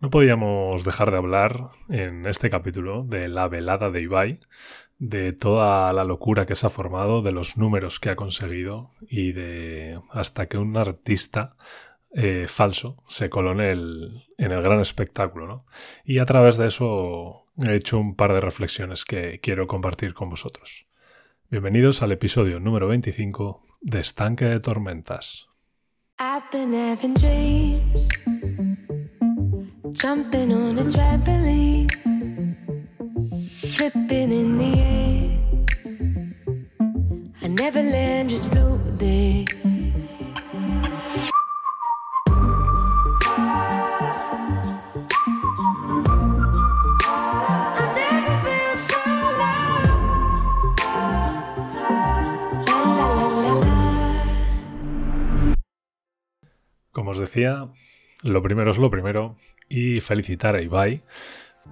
No podíamos dejar de hablar en este capítulo de la velada de Ibai, de toda la locura que se ha formado, de los números que ha conseguido y de hasta que un artista eh, falso se coló en el, en el gran espectáculo. ¿no? Y a través de eso he hecho un par de reflexiones que quiero compartir con vosotros. Bienvenidos al episodio número 25 de Estanque de Tormentas. Jumping on a trampoline, flipping in the air. I never land, just float there. Como os decía, lo primero es lo primero y felicitar a Ibai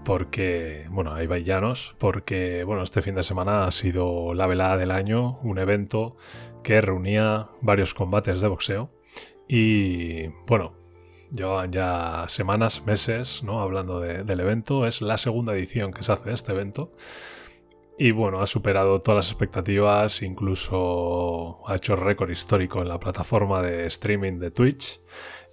porque, bueno, a Ibai Llanos, porque, bueno, este fin de semana ha sido la velada del año, un evento que reunía varios combates de boxeo y, bueno, llevaban ya semanas, meses, ¿no? Hablando del evento, es la segunda edición que se hace de este evento. Y bueno, ha superado todas las expectativas, incluso ha hecho récord histórico en la plataforma de streaming de Twitch.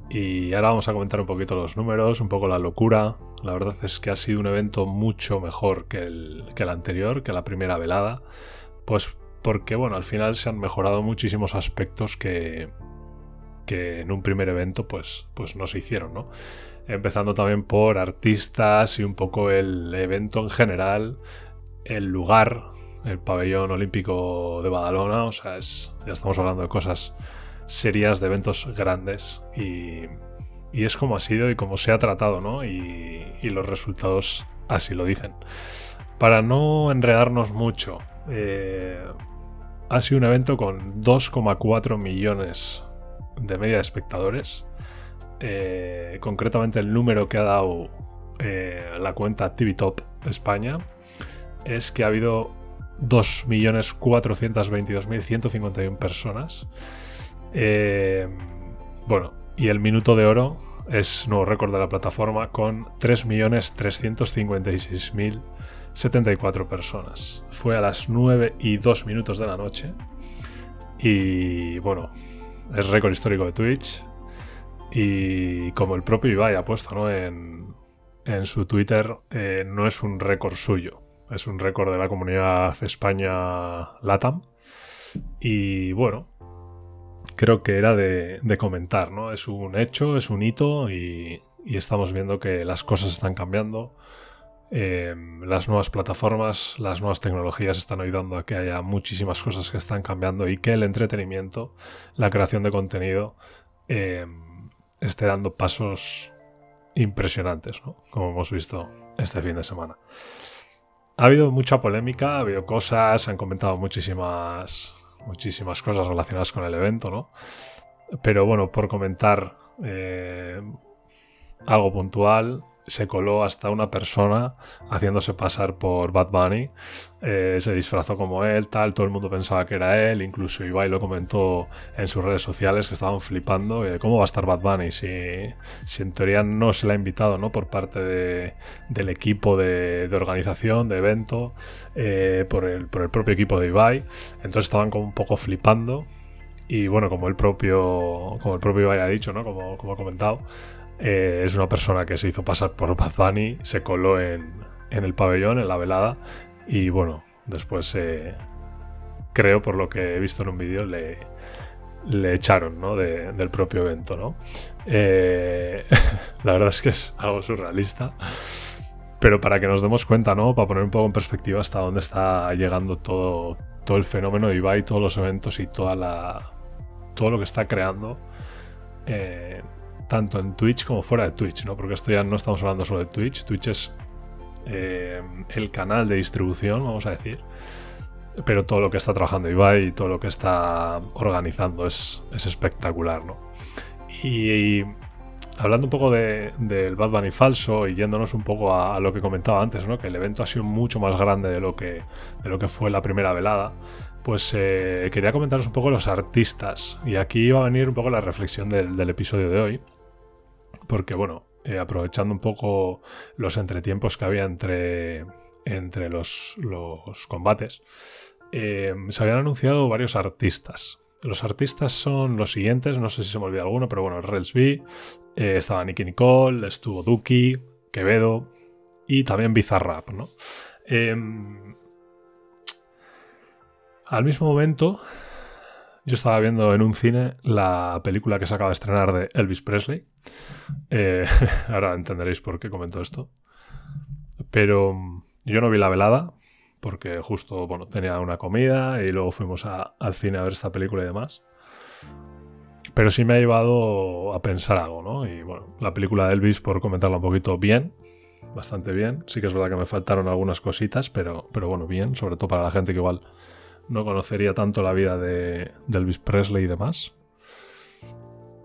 Y ahora vamos a comentar un poquito los números, un poco la locura. La verdad es que ha sido un evento mucho mejor que el, que el anterior, que la primera velada. Pues porque, bueno, al final se han mejorado muchísimos aspectos que, que en un primer evento pues, pues no se hicieron, ¿no? Empezando también por artistas y un poco el evento en general, el lugar, el pabellón olímpico de Badalona, o sea, ya estamos hablando de cosas series de eventos grandes y, es como ha sido y como se ha tratado, ¿no? Y, los resultados así lo dicen. Para no enredarnos mucho, eh, ha sido un evento con 2,4 millones de media de espectadores. Eh, concretamente el número que ha dado eh, la cuenta TV Top España es que ha habido 2.422.151 personas eh, bueno, y el minuto de oro es nuevo récord de la plataforma con 3.356.074 personas. Fue a las 9 y 2 minutos de la noche. Y bueno, es récord histórico de Twitch. Y como el propio Ibai ha puesto ¿no? en, en su Twitter, eh, no es un récord suyo. Es un récord de la comunidad España LATAM. Y bueno, creo que era de, comentar, ¿no? Es un hecho, es un hito y, estamos viendo que las cosas están cambiando. Eh, las nuevas plataformas, las nuevas tecnologías están ayudando a que haya muchísimas cosas que están cambiando y que el entretenimiento, la creación de contenido, eh, esté dando pasos impresionantes. Como hemos visto este fin de semana. Ha habido mucha polémica, ha habido cosas, se han comentado muchísimas muchísimas cosas relacionadas con el evento, ¿no? Pero bueno, por comentar eh, algo puntual, se coló hasta una persona haciéndose pasar por Bad Bunny. Eh, se disfrazó como él, tal. Todo el mundo pensaba que era él. Incluso Ibai lo comentó en sus redes sociales que estaban flipando. ¿Cómo va a estar Bad Bunny si, si en teoría no se le ha invitado ¿no? por parte de, del equipo de, organización, de evento, eh, por, el, por el propio equipo de Ibai? Entonces estaban como un poco flipando. Y bueno, como el propio, como el propio Ibai ha dicho, ¿no? como, como ha comentado, eh, es una persona que se hizo pasar por Bad Bunny, se coló en, el pabellón, en la velada, y bueno, después eh, creo, por lo que he visto en un vídeo, le, le echaron ¿no? del propio evento. ¿no? Eh, la verdad es que es algo surrealista. Pero para que nos demos cuenta, ¿no? Para poner un poco en perspectiva hasta dónde está llegando todo, todo el fenómeno de Ibai, todos los eventos y toda la, todo lo que está creando tanto en Twitch como fuera de Twitch, ¿no? Porque esto ya no estamos hablando solo de Twitch. Twitch es eh, el canal de distribución, vamos a decir. Pero todo lo que está trabajando Ibai y todo lo que está organizando es, espectacular, ¿no? Y, hablando un poco del Bad Bunny falso y yéndonos un poco a, lo que comentaba antes, ¿no? Que el evento ha sido mucho más grande de lo que, de lo que fue la primera velada pues eh, quería comentaros un poco los artistas. Y aquí va a venir un poco la reflexión del episodio de hoy porque bueno, eh, aprovechando un poco los entretiempos que había entre, entre los, combates, eh, se habían anunciado varios artistas. Los artistas son los siguientes, no sé si se me olvida alguno, pero bueno, Rels B, eh, estaba Nicky Nicole, estuvo Duki, Quevedo y también Bizarrap, ¿no? Em, al mismo momento, yo estaba viendo en un cine la película que se acaba de estrenar de Elvis Presley. Eh, ahora entenderéis por qué comento esto. Pero mm, yo no vi la velada, porque justo bueno, tenía una comida y luego fuimos al cine a ver esta película y demás. Pero sí me ha llevado a pensar algo, ¿no? Y bueno, la película de Elvis, por comentarla un poquito bien, bastante bien. Sí que es verdad que me faltaron algunas cositas, pero, pero bueno, bien, sobre todo para la gente que igual no conocería tanto la vida de, Elvis Presley y demás.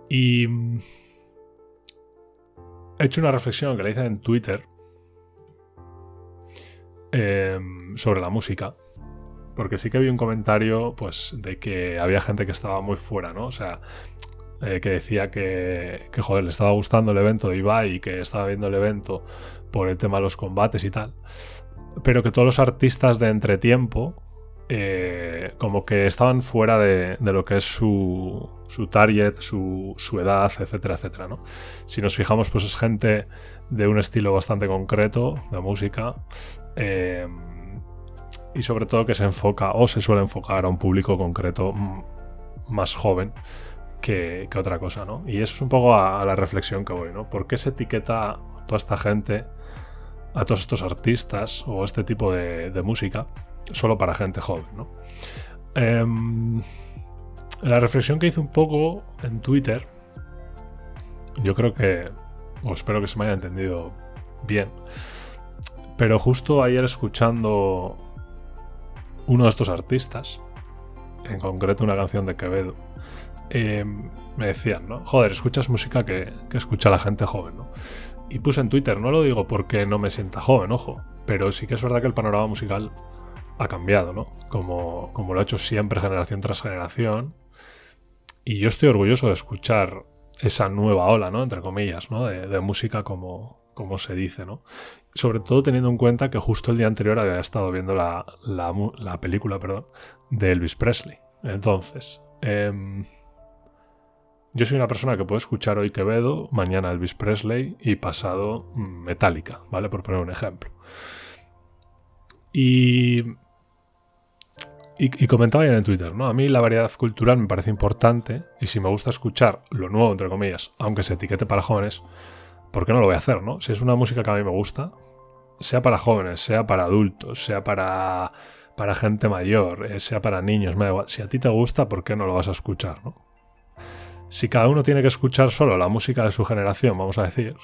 Y mm, he hecho una reflexión que le hice en Twitter em, sobre la música. Porque sí que vi un comentario, pues, de que había gente que estaba muy fuera, ¿no? O sea, eh, que decía que, que, joder, le estaba gustando el evento de Ibai y que estaba viendo el evento por el tema de los combates y tal. Pero que todos los artistas de entretiempo eh, como que estaban fuera de, lo que es su, su target, su, edad, etcétera, etcétera. ¿no? Si nos fijamos, pues es gente de un estilo bastante concreto de música eh, y sobre todo que se enfoca o se suele enfocar a un público concreto más joven que, otra cosa. ¿no? Y eso es un poco a, la reflexión que voy. ¿no? ¿Por qué se etiqueta a toda esta gente, a todos estos artistas o este tipo de música? Solo para gente joven, ¿no? Em, la reflexión que hice un poco en Twitter, yo creo que, o espero que se me haya entendido bien, pero justo ayer escuchando uno de estos artistas, en concreto una canción de Quevedo, em, me decían, ¿no? Joder, escuchas música que, que, escucha la gente joven, ¿no? Y puse en Twitter, no lo digo porque no me sienta joven, ojo, pero sí que es verdad que el panorama musical ha cambiado, ¿no? Como, como lo ha hecho siempre generación tras generación. Y yo estoy orgulloso de escuchar esa nueva ola, ¿no? Entre comillas, ¿no? De, música como, como se dice, ¿no? Sobre todo teniendo en cuenta que justo el día anterior había estado viendo la, la, película, perdón, de Elvis Presley. Entonces, em, yo soy una persona que puede escuchar hoy Quevedo, mañana Elvis Presley y pasado Metallica, ¿vale? Por poner un ejemplo. Y y, comentaba en Twitter, ¿no? A mí la variedad cultural me parece importante y si me gusta escuchar lo nuevo, entre comillas, aunque se etiquete para jóvenes, ¿por qué no lo voy a hacer, no? Si es una música que a mí me gusta, sea para jóvenes, sea para adultos, sea para, para gente mayor, eh, sea para niños, me da igual. Si a ti te gusta, ¿por qué no lo vas a escuchar, no? Si cada uno tiene que escuchar solo la música de su generación, vamos a decir,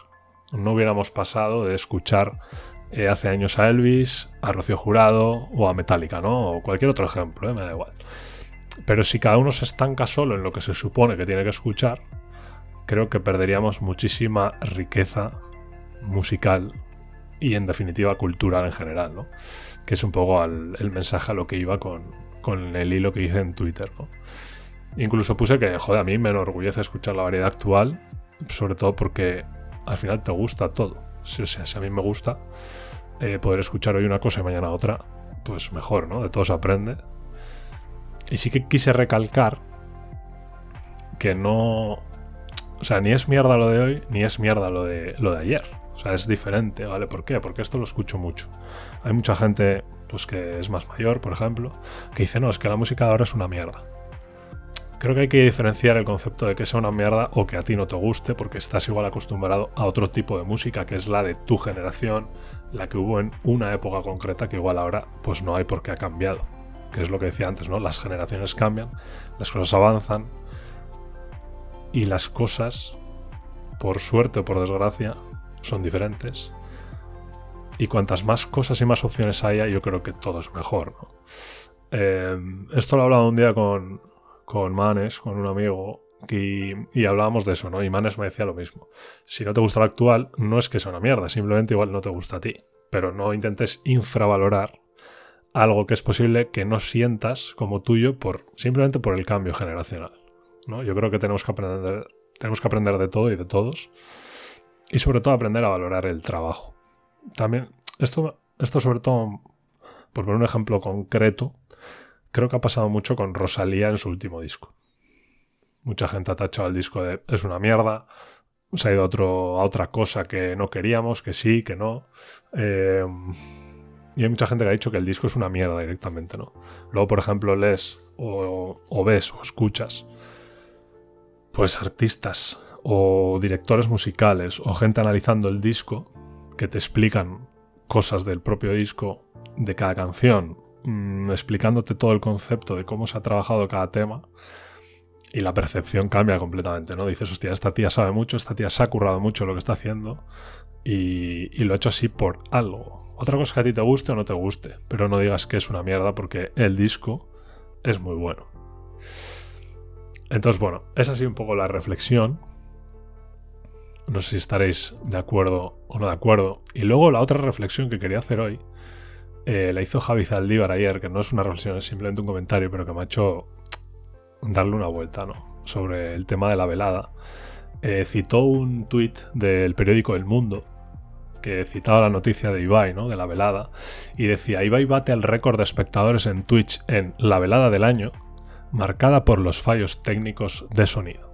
no hubiéramos pasado de escuchar eh, hace años a Elvis, a Rocío Jurado o a Metallica, ¿no? O cualquier otro ejemplo, ¿eh? me da igual. Pero si cada uno se estanca solo en lo que se supone que tiene que escuchar, creo que perderíamos muchísima riqueza musical y en definitiva cultural en general, ¿no? Que es un poco el mensaje a lo que iba con, con el hilo que hice en Twitter. Incluso puse que, joder, a mí me enorgullece escuchar la variedad actual, sobre todo porque al final te gusta todo. O sea, si a mí me gusta, eh, poder escuchar hoy una cosa y mañana otra, pues mejor, ¿no? De todo se aprende. Y sí que quise recalcar que no. O sea, ni es mierda lo de hoy, ni es mierda lo de, lo de ayer. O sea, es diferente, ¿vale? ¿Por qué? Porque esto lo escucho mucho. Hay mucha gente, pues que es más mayor, por ejemplo, que dice, no, es que la música de ahora es una mierda. Creo que hay que diferenciar el concepto de que sea una mierda o que a ti no te guste, porque estás igual acostumbrado a otro tipo de música, que es la de tu generación, la que hubo en una época concreta que igual ahora pues no hay por qué ha cambiado. Que es lo que decía antes, ¿no? Las generaciones cambian, las cosas avanzan y las cosas, por suerte o por desgracia, son diferentes. Y cuantas más cosas y más opciones haya, yo creo que todo es mejor. Eh, esto lo he hablado un día con, con Manes, con un amigo, y, hablábamos de eso, ¿no? Y Manes me decía lo mismo. Si no te gusta lo actual, no es que sea una mierda, simplemente igual no te gusta a ti. Pero no intentes infravalorar algo que es posible que no sientas como tuyo por, simplemente por el cambio generacional. ¿no? Yo creo que tenemos que aprender, tenemos que aprender de todo y de todos. y sobre todo aprender a valorar el trabajo. También, esto, esto sobre todo, por poner un ejemplo concreto, creo que ha pasado mucho con Rosalía en su último disco. Mucha gente ha tachado el disco de es una mierda, se ha ido a, otro, a otra cosa que no queríamos, que sí, que no. Eh, y hay mucha gente que ha dicho que el disco es una mierda directamente, ¿no? Luego, por ejemplo, lees o, o ves o escuchas, pues artistas o directores musicales o gente analizando el disco que te explican cosas del propio disco, de cada canción, mmm, explicándote todo el concepto de cómo se ha trabajado cada tema y la percepción cambia completamente, ¿no? Dices, hostia, esta tía sabe mucho, esta tía se ha currado mucho lo que está haciendo y, y lo ha hecho así por algo. Otra cosa es que a ti te guste o no te guste, pero no digas que es una mierda porque el disco es muy bueno. Entonces, bueno, ha sido un poco la reflexión. No sé si estaréis de acuerdo o no de acuerdo. Y luego la otra reflexión que quería hacer hoy eh, la hizo Javi Zaldívar ayer, que no es una reflexión, es simplemente un comentario, pero que me ha hecho darle una vuelta, ¿no? Sobre el tema de la velada. Eh, citó un tuit del periódico El Mundo que citaba la noticia de Ibai, ¿no? De la velada. Y decía, Ibai bate el récord de espectadores en Twitch en la velada del año, marcada por los fallos técnicos de sonido.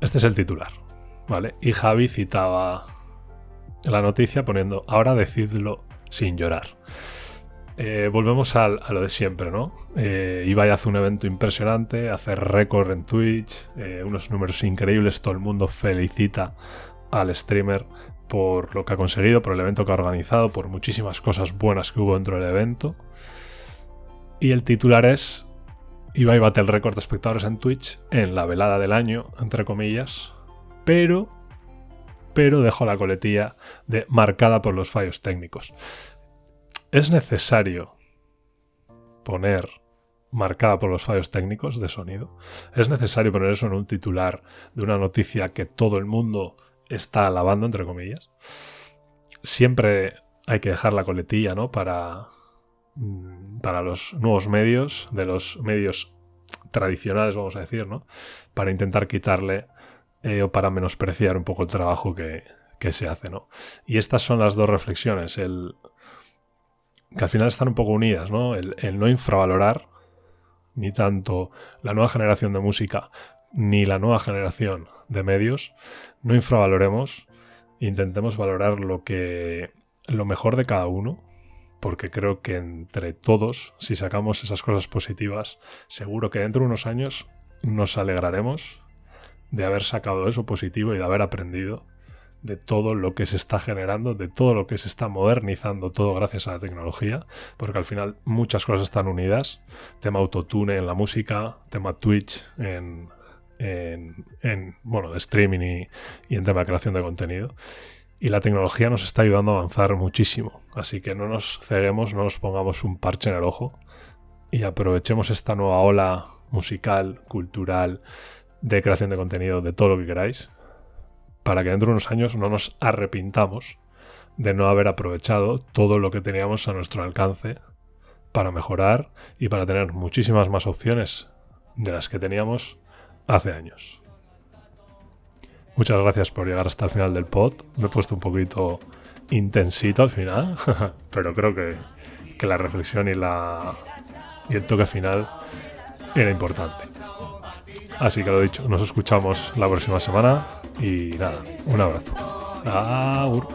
Este es el titular, ¿vale? Y Javi citaba la noticia poniendo, ahora decidlo sin llorar. Eh, volvemos a, a, lo de siempre, ¿no? Eh, Ibai hace un evento impresionante, hace récord en Twitch, eh, unos números increíbles, todo el mundo felicita al streamer por lo que ha conseguido, por el evento que ha organizado, por muchísimas cosas buenas que hubo dentro del evento. Y el titular es Ibai bate el récord de espectadores en Twitch en la velada del año, entre comillas, pero pero dejo la coletilla de marcada por los fallos técnicos. Es necesario poner marcada por los fallos técnicos de sonido. Es necesario poner eso en un titular de una noticia que todo el mundo está alabando, entre comillas. Siempre hay que dejar la coletilla, ¿no? Para, mm, para los nuevos medios, de los medios tradicionales, vamos a decir, ¿no? Para intentar quitarle eh, o para menospreciar un poco el trabajo que, que, se hace, ¿no? Y estas son las dos reflexiones, el, que al final están un poco unidas, ¿no? El, no infravalorar ni tanto la nueva generación de música ni la nueva generación de medios, no infravaloremos, intentemos valorar lo que lo mejor de cada uno, porque creo que entre todos, si sacamos esas cosas positivas, seguro que dentro de unos años nos alegraremos de haber sacado eso positivo y de haber aprendido de todo lo que se está generando, de todo lo que se está modernizando, todo gracias a la tecnología, porque al final muchas cosas están unidas. Tema autotune en la música, tema Twitch en, en, en bueno, de streaming y, y en tema de creación de contenido. Y la tecnología nos está ayudando a avanzar muchísimo. Así que no nos ceguemos, no nos pongamos un parche en el ojo y aprovechemos esta nueva ola musical, cultural, de creación de contenido, de todo lo que queráis, para que dentro de unos años no nos arrepintamos de no haber aprovechado todo lo que teníamos a nuestro alcance para mejorar y para tener muchísimas más opciones de las que teníamos hace años. Muchas gracias por llegar hasta el final del pod. Me he puesto un poquito intensito al final, pero creo que, que la reflexión y, la, y el toque final era importante. Así que lo dicho, nos escuchamos la próxima semana y nada, un abrazo. Aur.